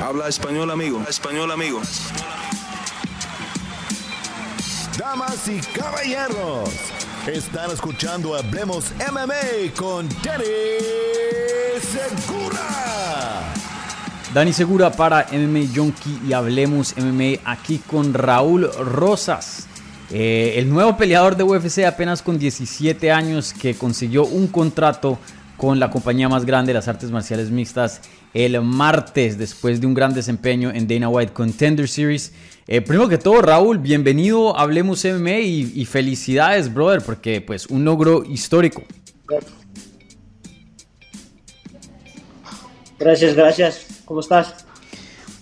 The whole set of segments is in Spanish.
Habla español, amigo. Español, amigo. Damas y caballeros, están escuchando Hablemos MMA con Danny Segura. Dani Segura para MMA Junkie y Hablemos MMA aquí con Raúl Rosas. Eh, el nuevo peleador de UFC apenas con 17 años que consiguió un contrato con la compañía más grande de las artes marciales mixtas el martes después de un gran desempeño en Dana White Contender Series. Eh, primero que todo, Raúl, bienvenido a Hablemos MMA y, felicidades, brother, porque pues un logro histórico. Gracias, gracias. ¿Cómo estás?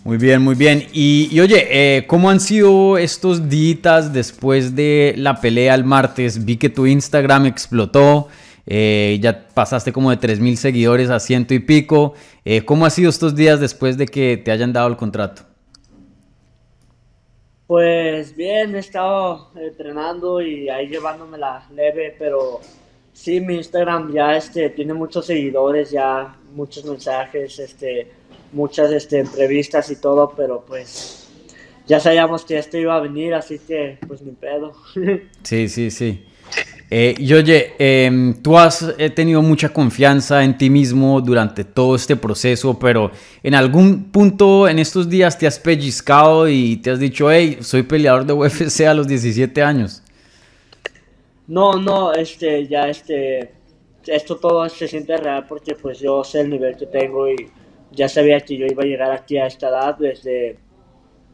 Muy bien, muy bien. Y, oye, eh, ¿cómo han sido estos días después de la pelea el martes? Vi que tu Instagram explotó. Eh, ya pasaste como de 3.000 seguidores a ciento y pico. Eh, ¿Cómo ha sido estos días después de que te hayan dado el contrato? Pues bien, he estado entrenando y ahí llevándome la leve, pero sí, mi Instagram ya este, tiene muchos seguidores, ya muchos mensajes, este, muchas este, entrevistas y todo, pero pues ya sabíamos que esto iba a venir, así que pues ni pedo. Sí, sí, sí. Eh, y oye, em, tú has eh, tenido mucha confianza en ti mismo durante todo este proceso, pero en algún punto en estos días te has pellizcado y te has dicho, hey, soy peleador de UFC a los 17 años. No, no, este, ya este, esto todo se siente real porque pues yo sé el nivel que tengo y ya sabía que yo iba a llegar aquí a esta edad desde,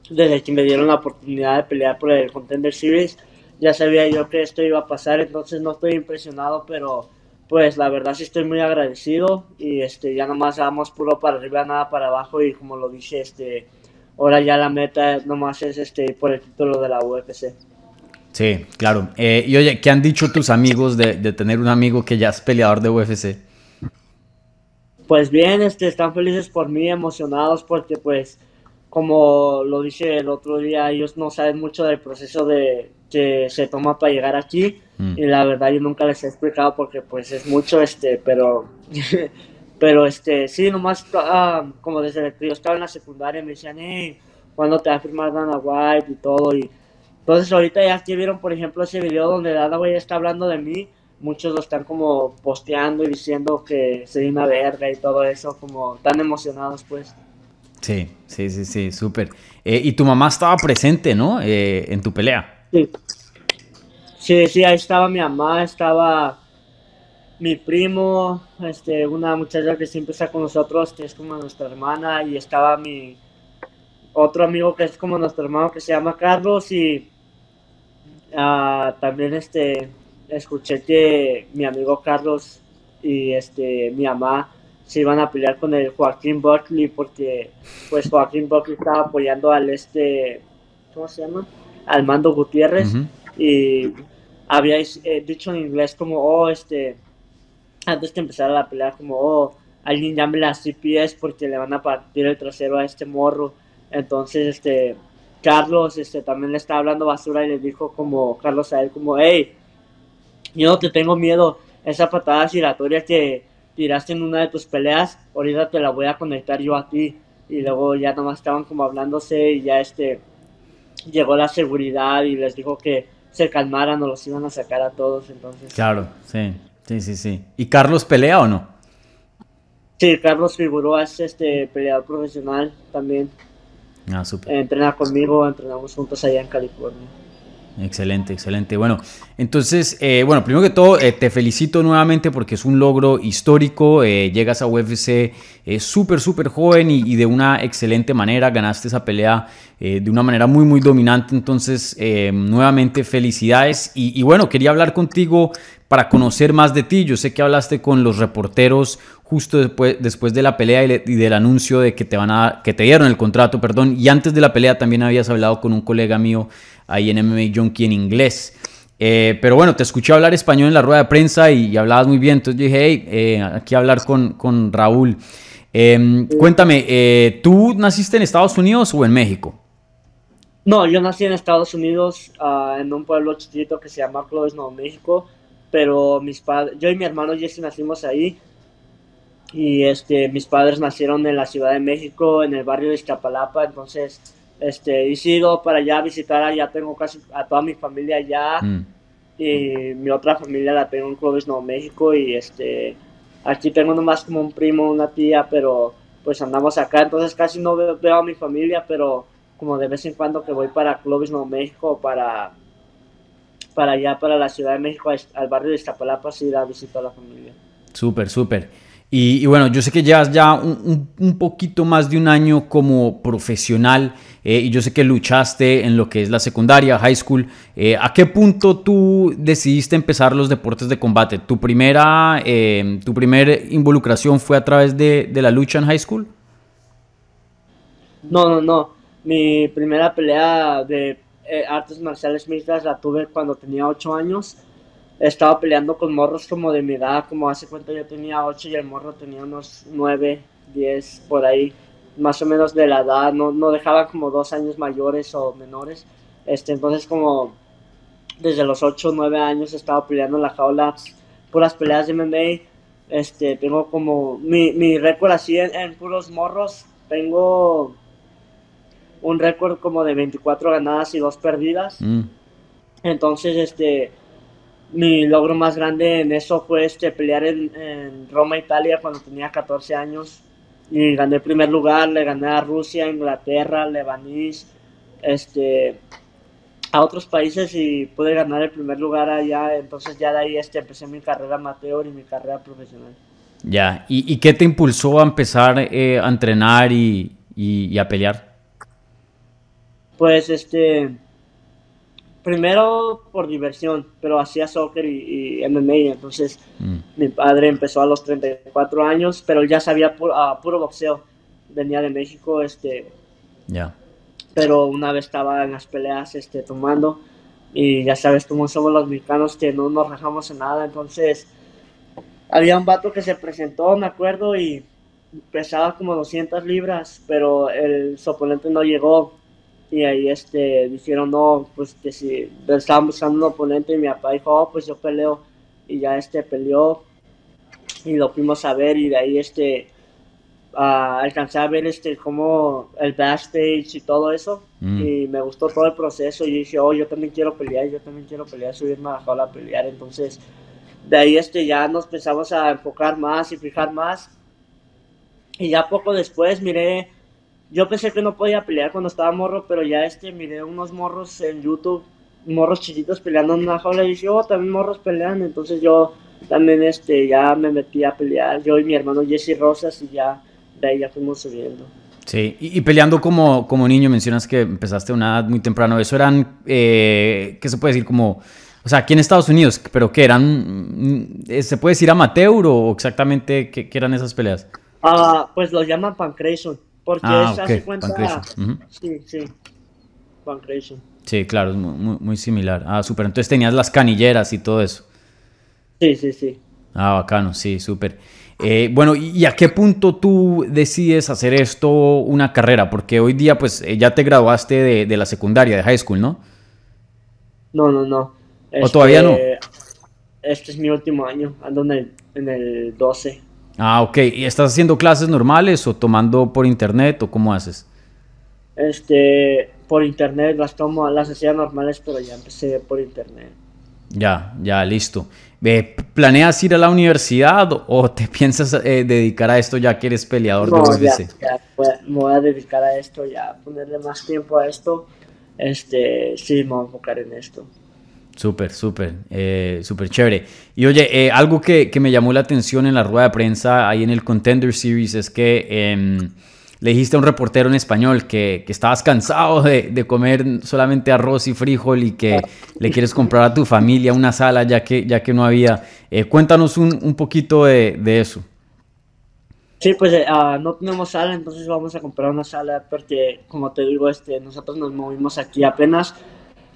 desde que me dieron la oportunidad de pelear por el Contender Series ya sabía yo que esto iba a pasar, entonces no estoy impresionado, pero pues la verdad sí estoy muy agradecido y este ya nomás vamos puro para arriba, nada para abajo y como lo dije, este ahora ya la meta nomás es este por el título de la UFC. Sí, claro. Eh, y oye, ¿qué han dicho tus amigos de, de, tener un amigo que ya es peleador de UFC? Pues bien, este, están felices por mí, emocionados porque pues como lo dije el otro día, ellos no saben mucho del proceso de que se toma para llegar aquí mm. y la verdad yo nunca les he explicado porque pues es mucho este, pero pero este, sí, nomás ah, como desde que yo estaba en la secundaria me decían, hey, ¿cuándo te va a firmar Dana White y todo? Y entonces ahorita ya aquí vieron por ejemplo ese video donde Dana White está hablando de mí, muchos lo están como posteando y diciendo que soy una verga y todo eso, como tan emocionados pues. Sí, sí, sí, sí, súper. Eh, y tu mamá estaba presente, ¿no? Eh, en tu pelea. Sí. Sí, ahí estaba mi mamá, estaba mi primo, este, una muchacha que siempre está con nosotros, que es como nuestra hermana, y estaba mi otro amigo que es como nuestro hermano que se llama Carlos y uh, también este escuché que mi amigo Carlos y este mi mamá se iban a pelear con el Joaquín Buckley porque pues Joaquín Buckley estaba apoyando al este, ¿cómo se llama? Al Mando Gutiérrez y habíais eh, dicho en inglés como, oh, este, antes de empezar la pelea como, oh, alguien llame la CPS porque le van a partir el trasero a este morro. Entonces, este, Carlos, este, también le estaba hablando basura y le dijo como, Carlos a él como, hey, yo no te tengo miedo, esa patada giratoria que tiraste en una de tus peleas, ahorita te la voy a conectar yo a ti. Y luego ya nomás estaban como hablándose y ya este llegó la seguridad y les dijo que se calmaran o los iban a sacar a todos. Entonces. Claro, sí, sí, sí, sí. ¿Y Carlos pelea o no? Sí, Carlos figuró, es este peleador profesional también. Ah, súper. Entrena conmigo, entrenamos juntos allá en California. Excelente, excelente. Bueno, entonces, eh, bueno, primero que todo, eh, te felicito nuevamente porque es un logro histórico. Eh, llegas a UFC súper, súper joven y, de una excelente manera. Ganaste esa pelea de una manera muy, muy dominante. Entonces, nuevamente, felicidades. Y, bueno, quería hablar contigo para conocer más de ti. Yo sé que hablaste con los reporteros justo después, después de la pelea y, del anuncio de que te, van a, que te dieron el contrato, perdón. Y antes de la pelea también habías hablado con un colega mío ahí en MMA Junkie en inglés. Eh, pero bueno, te escuché hablar español en la rueda de prensa y, hablabas muy bien. Entonces dije, hey, eh, aquí hablar con, con Raúl. Em, cuéntame, eh, ¿tú naciste en Estados Unidos o en México? No, yo nací en Estados Unidos, ah, en un pueblo chiquito que se llama Clovis, Nuevo México. Pero mis padres, yo y mi hermano Jesse nacimos ahí. y este, mis padres nacieron en la Ciudad de México, en el barrio de Iztapalapa, entonces este, he ido para allá a visitar, allá tengo casi a toda mi familia allá Mm. y mi otra familia la tengo en Clovis, Nuevo México y este, aquí tengo nomás como un primo, una tía, pero pues andamos acá, entonces casi no veo, veo a mi familia, pero como de vez en cuando que voy para Clovis, Nuevo México, para, para allá, para la Ciudad de México, al- barrio de Iztapalapa, sí ir a visitar a la familia. Súper, súper. Y, y bueno, yo sé que llevas ya un, un- un poquito más de un año como profesional eh, y yo sé que luchaste en lo que es la secundaria, high school. Eh, ¿A qué punto tú decidiste empezar los deportes de combate? ¿Tu primera, eh, tu primer involucración fue a través de, de la lucha en high school? No, no, no. Mi primera pelea de eh, artes marciales mixtas la tuve cuando tenía 8 años. Estaba peleando con morros como de mi edad, como hace cuenta yo tenía 8 y el morro tenía unos 9, 10, por ahí, más o menos de la edad. No, no dejaban como dos años mayores o menores. Este, entonces como desde los 8 9 años estaba peleando en la jaula, puras peleas de MMA. Este, tengo como mi, mi récord así en puros morros. Tengo un récord como de 24 ganadas y 2 perdidas. Mm, Entonces, este, mi logro más grande en eso fue este, pelear en, en Roma, Italia, cuando tenía 14 años. Y gané el primer lugar, le gané a Rusia, Inglaterra, Lebanís, este, a otros países y pude ganar el primer lugar allá. Entonces ya de ahí este, empecé mi carrera amateur y mi carrera profesional. ya. ¿Y, y qué te impulsó a empezar eh, a entrenar y, y- y a pelear? Pues este, primero por diversión, pero hacía soccer y, y MMA, entonces Mm, mi padre empezó a los 34 años, pero él ya sabía pu- ah, puro boxeo, venía de México, este, ya. pero una vez estaba en las peleas este, tomando y ya sabes cómo somos los mexicanos que no nos rajamos en nada, entonces había un vato que se presentó, me acuerdo, y pesaba como 200 libras, pero el su oponente no llegó y ahí este, dijeron no, pues que si estaban buscando un oponente y mi papá dijo, oh, pues yo peleo y ya este peleó y lo fuimos a ver y de ahí este ah, alcancé a ver este como el backstage y todo eso Mm. y me gustó todo el proceso y dije oh yo también quiero pelear yo también quiero pelear subirme a la jaula a pelear entonces de ahí este ya nos empezamos a enfocar más y fijar más y ya poco después miré yo pensé que no podía pelear cuando estaba morro pero ya este miré unos morros en YouTube morros chiquitos peleando en una jaula y dije oh también morros pelean entonces yo también este ya me metí a pelear yo y mi hermano Jesse Rosas y ya de ahí ya fuimos subiendo Sí, y, y peleando como, como niño, mencionas que empezaste a una edad muy temprano. ¿Eso eran, eh, qué se puede decir, como, o sea, aquí en Estados Unidos, pero qué eran, mm, se puede decir amateur o exactamente qué, qué eran esas peleas? Ah, pues lo llaman pancreation, porque Ah, es, ok, hace cuenta, ujú. sí, sí, pancreation. Sí, claro, es muy, muy- similar. Ah, súper. Entonces tenías las canilleras y todo eso. Sí, sí, sí. Ah, bacano, sí, súper. Eh, bueno, ¿y a qué punto tú decides hacer esto una carrera? Porque hoy día, pues, eh, ya te graduaste de, de la secundaria, de high school, ¿no? No, no, no. ¿O todavía no? Este es mi último año, ando en el, en el 12. Ah, ok. ¿Y estás haciendo clases normales o tomando por internet o cómo haces? Este, por internet las tomo, las hacía normales, pero ya empecé por internet. Ya, ya, listo. Eh, ¿Planeas ir a la universidad o- te piensas eh, dedicar a esto ya que eres peleador de No, ya, UFC? ya, voy a- me voy a dedicar a esto, ya, ponerle más tiempo a esto. Este, sí, me voy a enfocar en esto. Súper, súper, eh, súper chévere. Y oye, eh, algo que, que me llamó la atención en la rueda de prensa ahí en el Contender Series es que em, le dijiste a un reportero en español que, que estabas cansado de, de comer solamente arroz y frijol y que le quieres comprar a tu familia una sala ya que, ya que no había. Eh, cuéntanos un, un poquito de, de eso. Sí, pues ah, no tenemos sala, entonces vamos a comprar una sala porque, como te digo, este, nosotros nos movimos aquí apenas,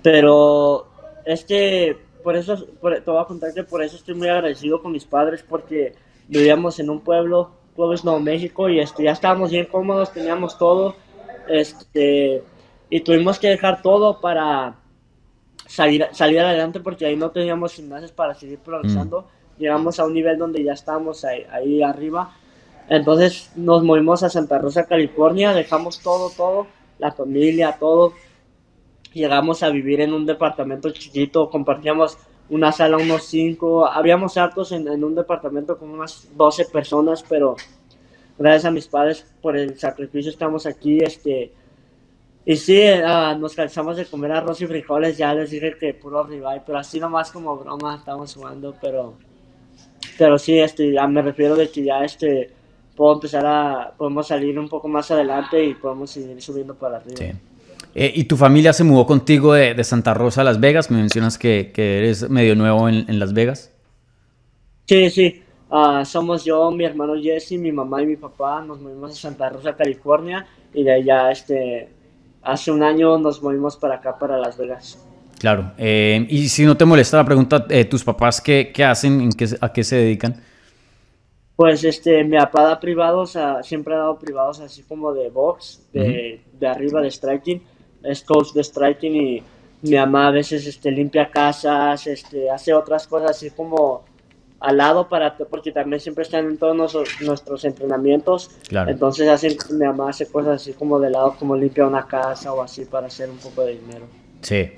pero este, por eso, por- te voy a contar que por eso estoy muy agradecido con mis padres porque vivíamos en un pueblo, Clovis, Nuevo México, y este, ya estábamos bien cómodos, teníamos todo, este, y tuvimos que dejar todo para salir, salir adelante porque ahí no teníamos gimnasios para seguir progresando. Llegamos a un nivel donde ya estábamos ahí, ahí arriba Entonces nos movimos a Santa Rosa, California, dejamos todo, todo, la familia, todo. Llegamos a vivir en un departamento chiquito, compartíamos una sala, unos cinco, habíamos hartos en, un departamento con unas 12 personas, pero gracias a mis padres por el sacrificio estamos aquí, este, y sí, uh, nos cansamos de comer arroz y frijoles, ya les dije que puro ribeye, pero así nomás como broma estamos jugando, pero, pero sí, este, ya me refiero de que ya este, puedo empezar a, podemos salir un poco más adelante y podemos seguir subiendo para arriba. Eh, ¿Y tu familia se mudó contigo de, de, Santa Rosa a Las Vegas? Me mencionas que, que eres medio nuevo en, en, Las Vegas. Sí, sí. Uh, somos yo, mi hermano Jesse, mi mamá y mi papá. Nos movimos a Santa Rosa, California. Y de allá este, hace un año nos movimos para acá, para Las Vegas. Claro. Eh, y si no te molesta la pregunta, eh, ¿tus papás qué, qué hacen? ¿En qué, ¿A qué se dedican? Pues este, mi papá da privados, siempre ha dado privados así como de box, de, uh -huh. de arriba de striking, es coach de striking y mi mamá a veces este, limpia casas, este, hace otras cosas así como al lado para porque también siempre están en todos nuestros, nuestros entrenamientos. Claro. entonces mi mamá hace cosas así como de lado como limpia una casa o así para hacer un poco de dinero. Sí.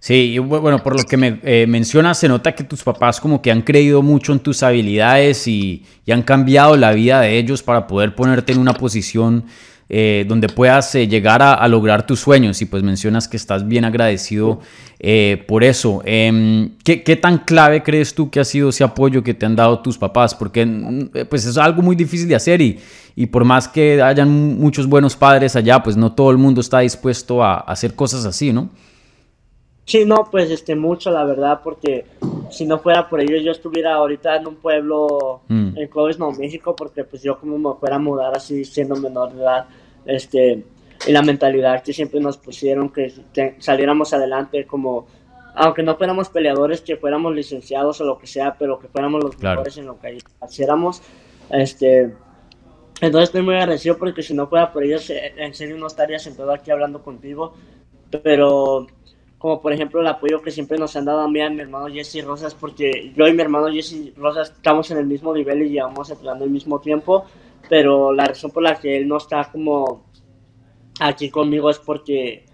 Sí y bueno por lo que me eh, mencionas se nota que tus papás como que han creído mucho en tus habilidades y, y han cambiado la vida de ellos para poder ponerte en una posición eh, donde puedas eh, llegar a, a, lograr tus sueños y pues mencionas que estás bien agradecido eh, por eso. Eh, ¿qué, ¿qué, tan clave crees tú que ha sido ese apoyo que te han dado tus papás? Porque mm, pues es algo muy difícil de hacer y, y por más que hayan muchos buenos padres allá, pues no todo el mundo está dispuesto a, a hacer cosas así, ¿no? Sí, no, pues este mucho la verdad, porque si no fuera por ellos yo estuviera ahorita en un pueblo mm. en Clovis, Nuevo México, porque pues yo como me fuera a mudar así siendo menor de edad, este, y la mentalidad que siempre nos pusieron, que te, saliéramos adelante como, aunque no fuéramos peleadores, que fuéramos licenciados o lo que sea, pero que fuéramos los claro. mejores en lo que hiciéramos, este, entonces estoy muy agradecido porque si no fuera por ellos, en serio no estaría sentado aquí hablando contigo, pero como por ejemplo el apoyo que siempre nos han dado a mí y a mi hermano Jesse Rosas, porque yo y mi hermano Jesse Rosas estamos en el mismo nivel y llevamos entrenando al mismo tiempo, pero la razón por la que él no está como aquí conmigo es porque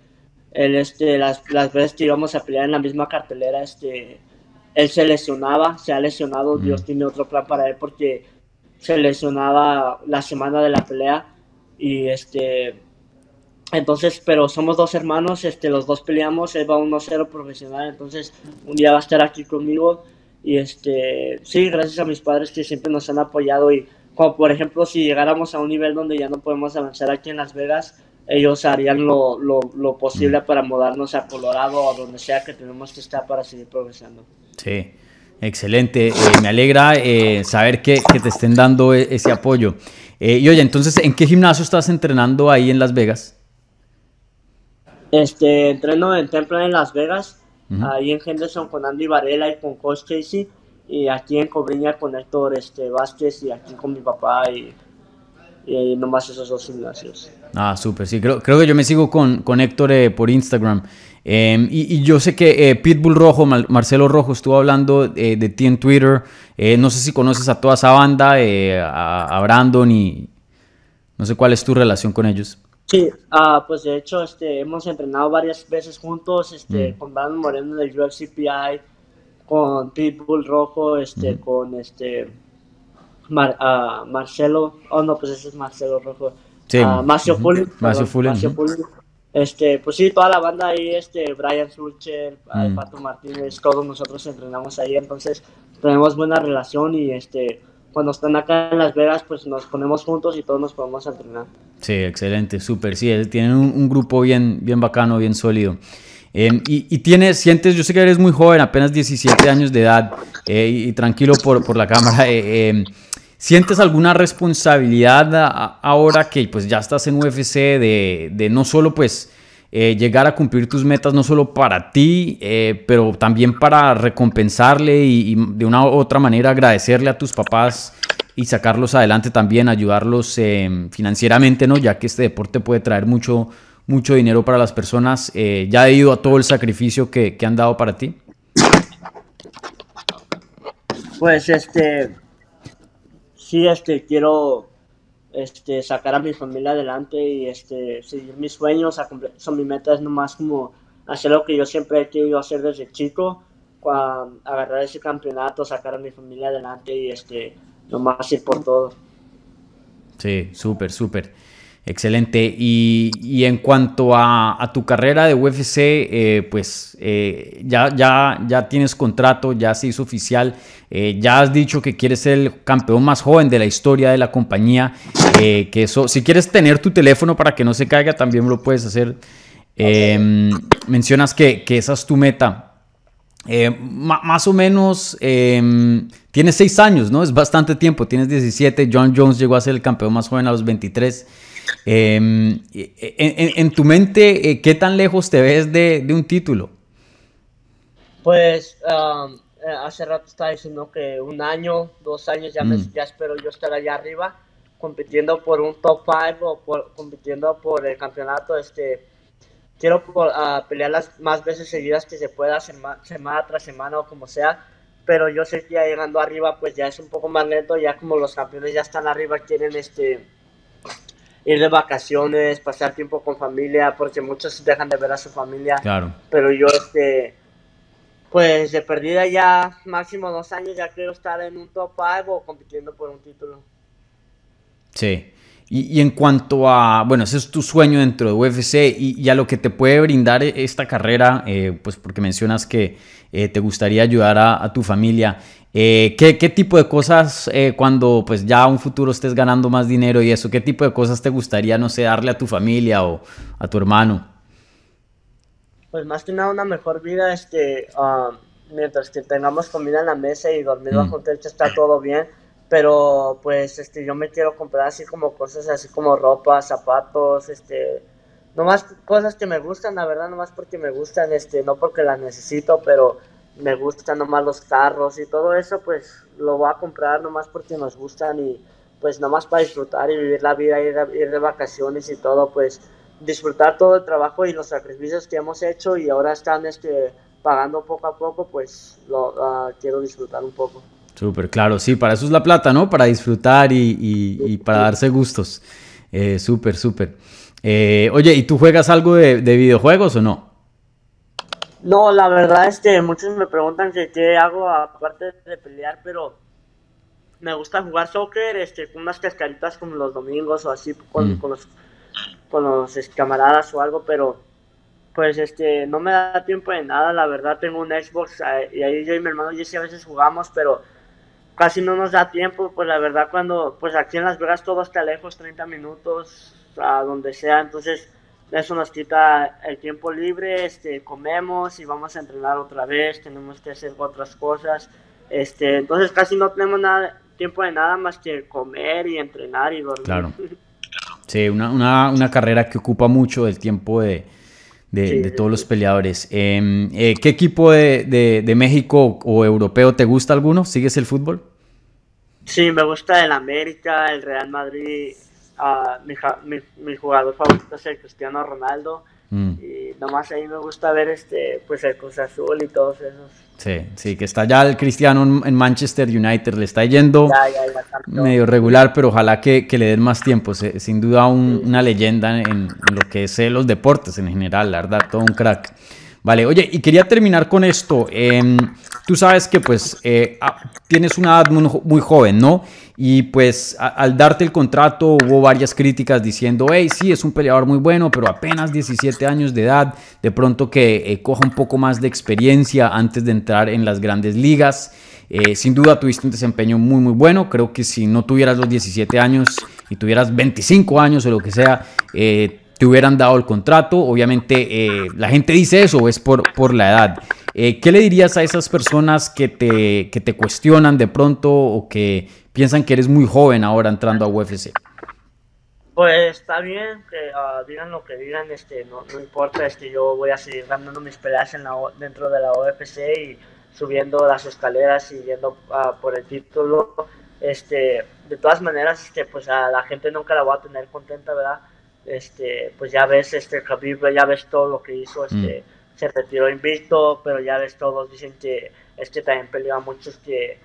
él, este, las, las veces que íbamos a pelear en la misma cartelera, este, él se lesionaba, se ha lesionado. Dios tiene otro plan para él porque se lesionaba la semana de la pelea y este entonces, pero somos dos hermanos, este, los dos peleamos, él va 1-0 profesional, entonces un día va a estar aquí conmigo y este, sí, gracias a mis padres que siempre nos han apoyado y como por ejemplo si llegáramos a un nivel donde ya no podemos avanzar aquí en Las Vegas, ellos harían lo, lo, lo posible para mudarnos a Colorado o donde sea que tenemos que estar para seguir progresando. Sí, excelente, eh, me alegra eh, saber que, que, te estén dando e, ese apoyo. Eh, y oye, entonces, ¿en qué gimnasio estás entrenando ahí en Las Vegas? Este, entreno en Temple en Las Vegas, uh -huh. ahí en Henderson con Andy Varela y con Coach Casey, y aquí en Cobriña con Héctor este, Vázquez y aquí con mi papá y, y nomás esos dos gimnasios. Ah, súper, sí, creo, creo que yo me sigo con, con Héctor eh, por Instagram. Eh, y, y, yo sé que eh, Pitbull Rojo, Mar Marcelo Rojo, estuvo hablando eh, de ti en Twitter. No sé si conoces a toda esa banda, a, a Brandon y no sé cuál es tu relación con ellos. Sí, uh, pues de hecho este, hemos entrenado varias veces juntos, este, mm. con Brandon Moreno del UFCPI, con Pitbull Rojo, este, mm. con este Mar, uh, Marcelo, oh no, pues ese es Marcelo Rojo, sí. uh, Macio Fullen, este, pues sí, toda la banda ahí, este, Brian Sulcher, mm. Pato Martínez, todos nosotros entrenamos ahí, entonces tenemos buena relación y este cuando están acá en Las Vegas, pues nos ponemos juntos y todos nos podemos entrenar. Sí, excelente, súper. Sí, tienen un, grupo bien, bien bacano, bien sólido. Eh, y, y, tienes, sientes, yo sé que eres muy joven, apenas 17 años de edad, eh, y, tranquilo por, por la cámara. Eh, ¿Sientes alguna responsabilidad ahora que pues ya estás en UFC de, de no solo pues eh, llegar a cumplir tus metas no solo para ti, pero también para recompensarle y, y, de una u otra manera agradecerle a tus papás y sacarlos adelante también, ayudarlos eh, financieramente, ¿no? Ya que este deporte puede traer mucho, mucho dinero para las personas, eh, ya debido a todo el sacrificio que, que han dado para ti. Pues este, sí, este, quiero este, sacar a mi familia adelante y este, seguir mis sueños, son mi meta es nomás como hacer lo que yo siempre he querido hacer desde chico, agarrar ese campeonato, sacar a mi familia adelante y este, nomás ir por todo. Sí, súper, súper. Excelente. Y, en cuanto a, tu carrera de UFC, eh, pues eh, ya, ya, ya tienes contrato, ya se hizo oficial, eh, ya has dicho que quieres ser el campeón más joven de la historia de la compañía. que eso, si quieres tener tu teléfono para que no se caiga, también lo puedes hacer. mencionas que, que, esa es tu meta. Más o menos tienes seis años, ¿no? Es bastante tiempo, tienes 17. John Jones llegó a ser el campeón más joven a los 23. Em, en, tu mente, eh, ¿qué tan lejos te ves de, un título? Pues um, eh, hace rato estaba diciendo que un año, dos años, ya, mm. ya espero yo estar allá arriba compitiendo por un top 5 o compitiendo por el campeonato. Este, quiero uh, pelear las más veces seguidas que se pueda, semana tras semana o como sea. Pero yo sé que ya llegando arriba, pues ya es un poco más lento. Ya como los campeones ya están arriba, quieren este ir de vacaciones, pasar tiempo con familia, porque muchos dejan de ver a su familia. Claro. Pero yo, este, pues de perdida ya máximo dos años, ya quiero estar en un top 5 o compitiendo por un título. Sí. Y, en cuanto a, bueno, ese es tu sueño dentro de UFC y, a lo que te puede brindar esta carrera, eh, pues porque mencionas que eh, te gustaría ayudar a, tu familia. Eh, ¿qué, tipo de cosas cuando pues ya un futuro estés ganando más dinero y eso, qué tipo de cosas te gustaría, no sé, darle a tu familia o a tu hermano? Pues más que nada una mejor vida, este, um, mientras que tengamos comida en la mesa y dormir mm. bajo techo está todo bien pero pues este yo me quiero comprar así como cosas así como ropa, zapatos, este nomás cosas que me gustan, la verdad, nomás porque me gustan, este, no porque las necesito, pero me gustan nomás los carros y todo eso, pues lo voy a comprar nomás porque nos gustan y pues nomás para disfrutar y vivir la vida, ir, ir de vacaciones y todo, pues disfrutar todo el trabajo y los sacrificios que hemos hecho y ahora están este, pagando poco a poco, pues lo ah, quiero disfrutar un poco. Súper, claro, sí, para eso es la plata, ¿no? Para disfrutar y, para darse gustos. Eh, súper, súper. Eh, oye, ¿y tú juegas algo de, videojuegos o no? No, la verdad es que muchos me preguntan que qué hago aparte de pelear, pero me gusta jugar soccer, este, con unas cascaritas como los domingos o así con, mm. los, con los camaradas o algo, pero pues este no me da tiempo de nada, la verdad tengo un Xbox eh, y ahí yo y mi hermano Jesse a veces jugamos, pero casi no nos da tiempo, pues la verdad cuando, pues aquí en Las Vegas todo está lejos, 30 minutos, a donde sea, entonces eso nos quita el tiempo libre, este, comemos y vamos a entrenar otra vez, tenemos que hacer otras cosas, este, entonces casi no tenemos nada, tiempo de nada más que comer y entrenar y dormir. Claro. Sí, una, una, una carrera que ocupa mucho el tiempo de, de, todos los peleadores. Em, eh, ¿Qué equipo de, de, México o europeo te gusta alguno? ¿Sigues el fútbol? Sí, me gusta el América, el Real Madrid. Uh, mi, mi, jugador favorito es el Cristiano Ronaldo. Mm. Y nomás ahí me gusta ver este, pues el Cruz Azul y todos esos. Sí, sí, que está ya el Cristiano en Manchester United, le está yendo medio regular, pero ojalá que, le den más tiempo. sin duda una leyenda en, lo que es eh, los deportes en general, la verdad, todo un crack. Vale, oye, y quería terminar con esto. Em, tú sabes que pues eh, ah, tienes una edad muy, joven, ¿no? Y pues al darte el contrato hubo varias críticas diciendo, hey, sí, es un peleador muy bueno, pero apenas 17 años de edad, de pronto que eh, coja un poco más de experiencia antes de entrar en las grandes ligas. Eh, sin duda tuviste un desempeño muy muy bueno, creo que si no tuvieras los 17 años y tuvieras 25 años o lo que sea, te hubieran dado el contrato. Obviamente eh, la gente dice eso, es por, por la edad. Eh, ¿Qué le dirías a esas personas que te, que te cuestionan de pronto o que piensan que eres muy joven ahora entrando a UFC? Pues está bien que ah, digan lo que digan, este, no, no, importa, este, yo voy a seguir ganando mis peleas en la, dentro de la UFC y subiendo las escaleras y yendo ah, por el título. Este, de todas maneras, este, pues a la gente nunca la voy a tener contenta, ¿verdad? Este, pues ya ves este Khabib, ya ves todo lo que hizo, este, mm. se retiró invicto, pero ya ves todos dicen que es que también peleó a muchos que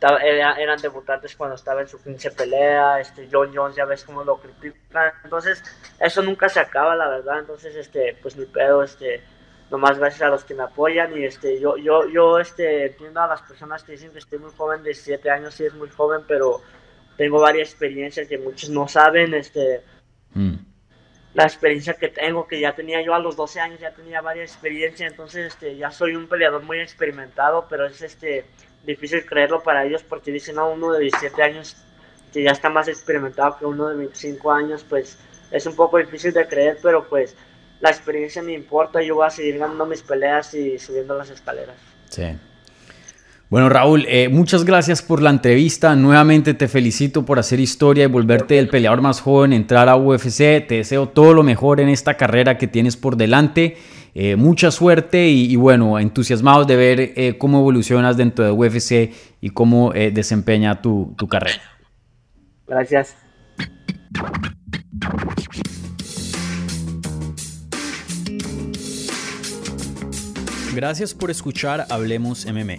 eran debutantes cuando estaba en su 15 pelea, este, John Jones, ya ves cómo lo critican, entonces eso nunca se acaba, la verdad, entonces, este, pues mi pedo, este, nomás gracias a los que me apoyan y este, yo, yo, yo, este, entiendo a las personas que dicen que estoy muy joven, de 17 años, sí es muy joven, pero tengo varias experiencias que muchos no saben, este, mm. La experiencia que tengo, que ya tenía yo a los 12 años, ya tenía varias experiencias, entonces, este, ya soy un peleador muy experimentado, pero es, este, difícil creerlo para ellos porque dicen, no, uno de 17 años que ya está más experimentado que uno de 25 años, pues es un poco difícil de creer, pero pues la experiencia me importa, yo voy a seguir ganando mis peleas y subiendo las escaleras. Sí. Bueno, Raúl, eh, muchas gracias por la entrevista. Nuevamente te felicito por hacer historia y volverte el peleador más joven, entrar a UFC. Te deseo todo lo mejor en esta carrera que tienes por delante. Eh, mucha suerte y, bueno, entusiasmados de ver eh, cómo evolucionas dentro de UFC y cómo eh, desempeña tu, tu carrera. Gracias. Gracias por escuchar Hablemos MMA.